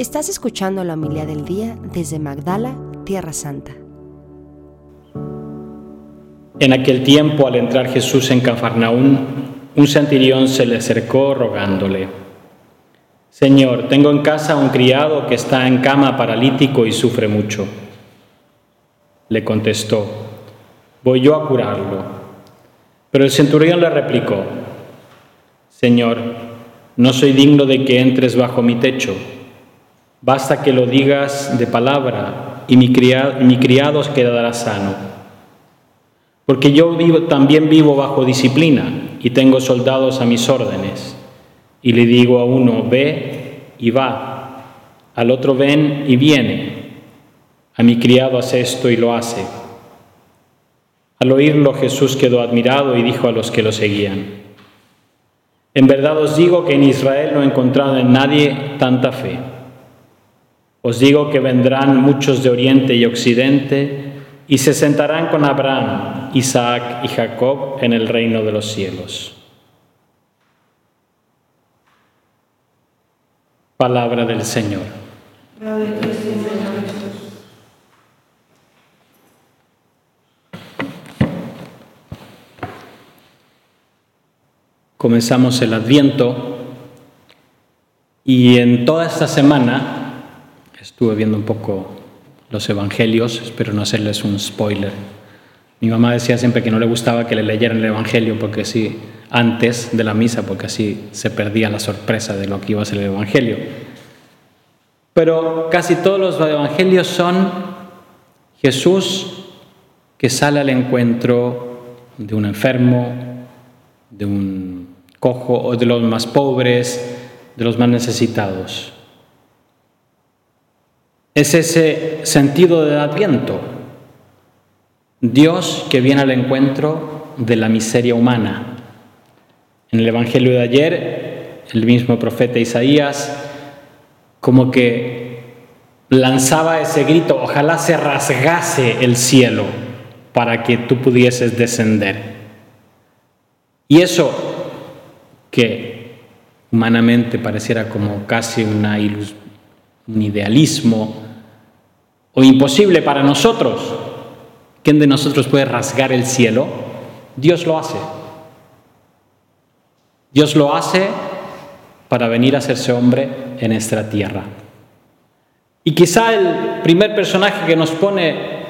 Estás escuchando la humildad del día desde Magdala, Tierra Santa. En aquel tiempo, al entrar Jesús en Cafarnaún, un centurión se le acercó rogándole, Señor, tengo en casa un criado que está en cama paralítico y sufre mucho. Le contestó, voy yo a curarlo. Pero el centurión le replicó, Señor, no soy digno de que entres bajo mi techo. Basta que lo digas de palabra y mi criado, mi criado quedará sano. Porque yo vivo, también vivo bajo disciplina y tengo soldados a mis órdenes. Y le digo a uno, ve y va. Al otro, ven y viene. A mi criado hace esto y lo hace. Al oírlo Jesús quedó admirado y dijo a los que lo seguían, en verdad os digo que en Israel no he encontrado en nadie tanta fe. Os digo que vendrán muchos de oriente y occidente y se sentarán con Abraham, Isaac y Jacob en el reino de los cielos. Palabra del Señor. Comenzamos el Adviento y en toda esta semana estuve viendo un poco los Evangelios, espero no hacerles un spoiler. Mi mamá decía siempre que no le gustaba que le leyeran el Evangelio porque así antes de la misa, porque así se perdía la sorpresa de lo que iba a ser el Evangelio. Pero casi todos los Evangelios son Jesús que sale al encuentro de un enfermo, de un cojo o de los más pobres, de los más necesitados. Es ese sentido del adviento. Dios que viene al encuentro de la miseria humana. En el Evangelio de ayer, el mismo profeta Isaías como que lanzaba ese grito, ojalá se rasgase el cielo para que tú pudieses descender. Y eso que humanamente pareciera como casi una un idealismo o imposible para nosotros. ¿Quién de nosotros puede rasgar el cielo? Dios lo hace. Dios lo hace para venir a hacerse hombre en esta tierra. Y quizá el primer personaje que nos pone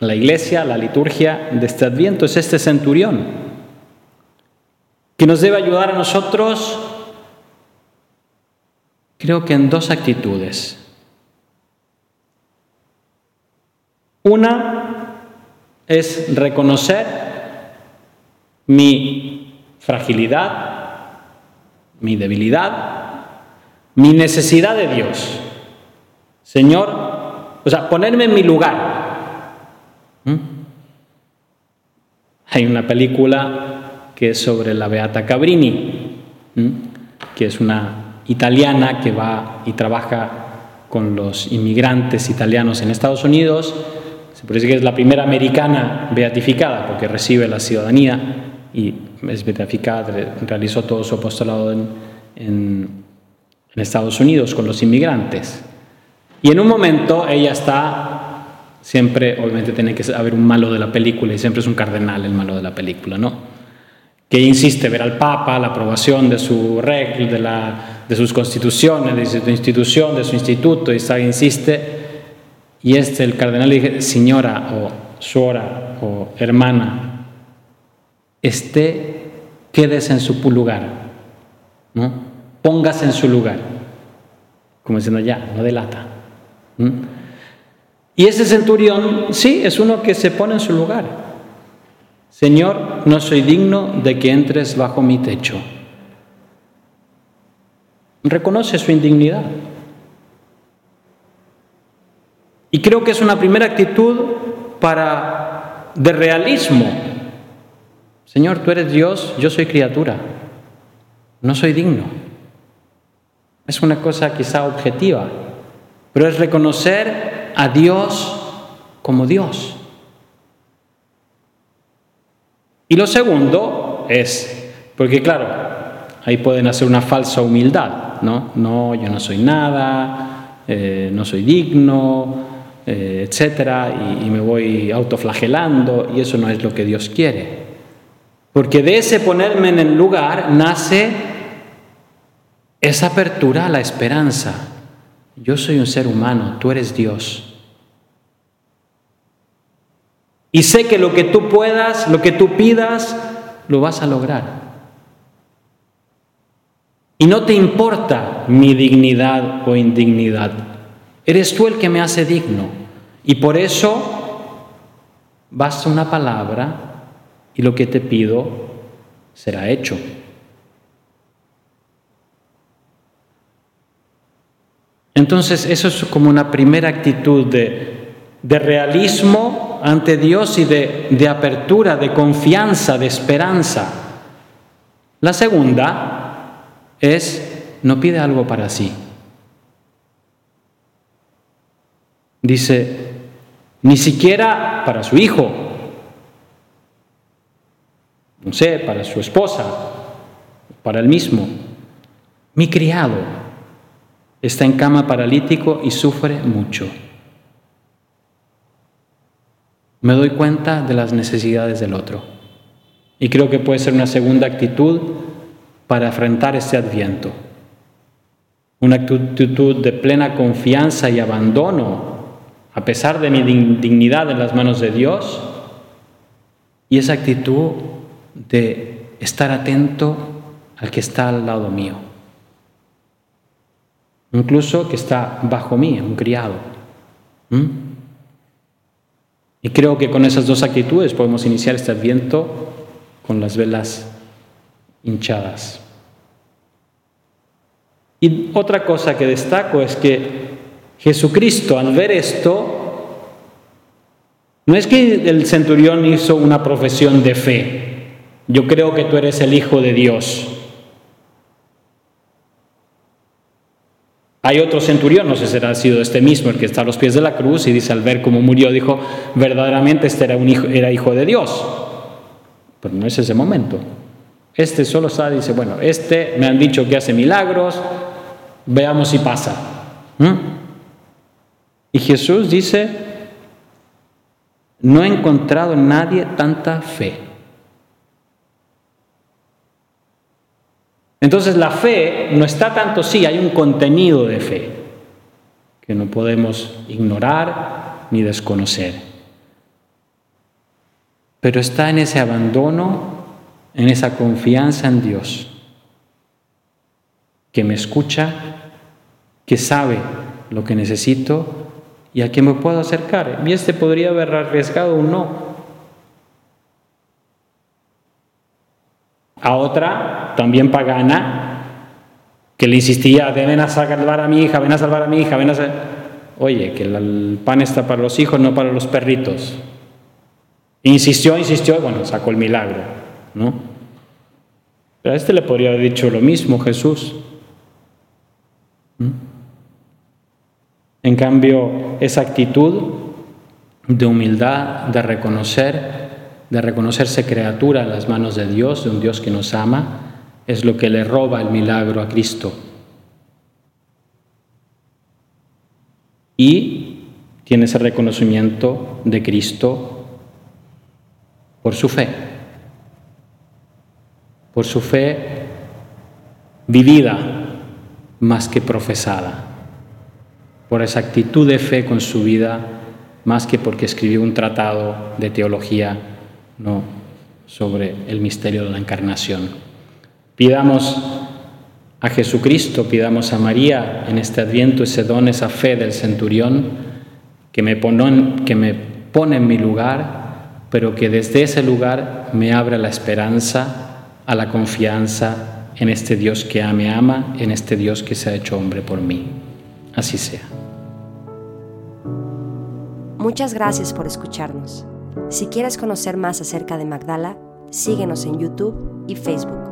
la iglesia, la liturgia de este adviento es este centurión que nos debe ayudar a nosotros, creo que en dos actitudes. Una es reconocer mi fragilidad, mi debilidad, mi necesidad de Dios. Señor, o sea, ponerme en mi lugar. ¿Mm? Hay una película que es sobre la Beata Cabrini, que es una italiana que va y trabaja con los inmigrantes italianos en Estados Unidos. Se decir que es la primera americana beatificada porque recibe la ciudadanía y es beatificada, realizó todo su apostolado en, en Estados Unidos con los inmigrantes. Y en un momento ella está siempre, obviamente tiene que haber un malo de la película y siempre es un cardenal el malo de la película, ¿no? que insiste ver al Papa, la aprobación de su regla, de, la, de sus constituciones, de su institución, de su instituto, y está, insiste. Y este, el cardenal dice, señora o suora o hermana, esté, quédese en su lugar, ¿no? póngase en su lugar, como diciendo ya, no delata. Y ese centurión, sí, es uno que se pone en su lugar. Señor, no soy digno de que entres bajo mi techo. Reconoce su indignidad. Y creo que es una primera actitud para de realismo. Señor, tú eres Dios, yo soy criatura. No soy digno. Es una cosa quizá objetiva, pero es reconocer a Dios como Dios. Y lo segundo es, porque claro, ahí pueden hacer una falsa humildad, ¿no? No, yo no soy nada, eh, no soy digno, eh, etcétera, y, y me voy autoflagelando, y eso no es lo que Dios quiere. Porque de ese ponerme en el lugar nace esa apertura a la esperanza. Yo soy un ser humano, tú eres Dios. Y sé que lo que tú puedas, lo que tú pidas, lo vas a lograr. Y no te importa mi dignidad o indignidad. Eres tú el que me hace digno. Y por eso basta una palabra y lo que te pido será hecho. Entonces, eso es como una primera actitud de, de realismo ante Dios y de, de apertura, de confianza, de esperanza. La segunda es, no pide algo para sí. Dice, ni siquiera para su hijo, no sé, para su esposa, para él mismo, mi criado está en cama paralítico y sufre mucho. Me doy cuenta de las necesidades del otro. Y creo que puede ser una segunda actitud para enfrentar este adviento. Una actitud de plena confianza y abandono, a pesar de mi dignidad en las manos de Dios. Y esa actitud de estar atento al que está al lado mío incluso que está bajo mí, un criado. Y creo que con esas dos actitudes podemos iniciar este adviento con las velas hinchadas. Y otra cosa que destaco es que Jesucristo al ver esto, no es que el centurión hizo una profesión de fe, yo creo que tú eres el Hijo de Dios. Hay otro centurión, no sé si será sido este mismo, el que está a los pies de la cruz y dice al ver cómo murió, dijo, verdaderamente este era, un hijo, era hijo de Dios. Pero no es ese momento. Este solo está, dice, bueno, este me han dicho que hace milagros, veamos si pasa. ¿Mm? Y Jesús dice, no he encontrado en nadie tanta fe. Entonces la fe no está tanto, sí, hay un contenido de fe que no podemos ignorar ni desconocer. Pero está en ese abandono, en esa confianza en Dios, que me escucha, que sabe lo que necesito y a quien me puedo acercar. Y este podría haber arriesgado un no, a otra, también pagana, que le insistía, ven a salvar a mi hija, ven a salvar a mi hija, ven a Oye, que el pan está para los hijos, no para los perritos. Insistió, insistió, bueno, sacó el milagro, ¿no? Pero a este le podría haber dicho lo mismo Jesús. En cambio, esa actitud de humildad, de reconocer de reconocerse criatura en las manos de Dios, de un Dios que nos ama, es lo que le roba el milagro a Cristo. Y tiene ese reconocimiento de Cristo por su fe, por su fe vivida más que profesada, por esa actitud de fe con su vida más que porque escribió un tratado de teología no sobre el misterio de la encarnación. Pidamos a Jesucristo, pidamos a María en este adviento ese don, esa fe del centurión que me, que me pone en mi lugar, pero que desde ese lugar me abre la esperanza, a la confianza en este Dios que me ama, en este Dios que se ha hecho hombre por mí. Así sea. Muchas gracias por escucharnos. Si quieres conocer más acerca de Magdala, síguenos en YouTube y Facebook.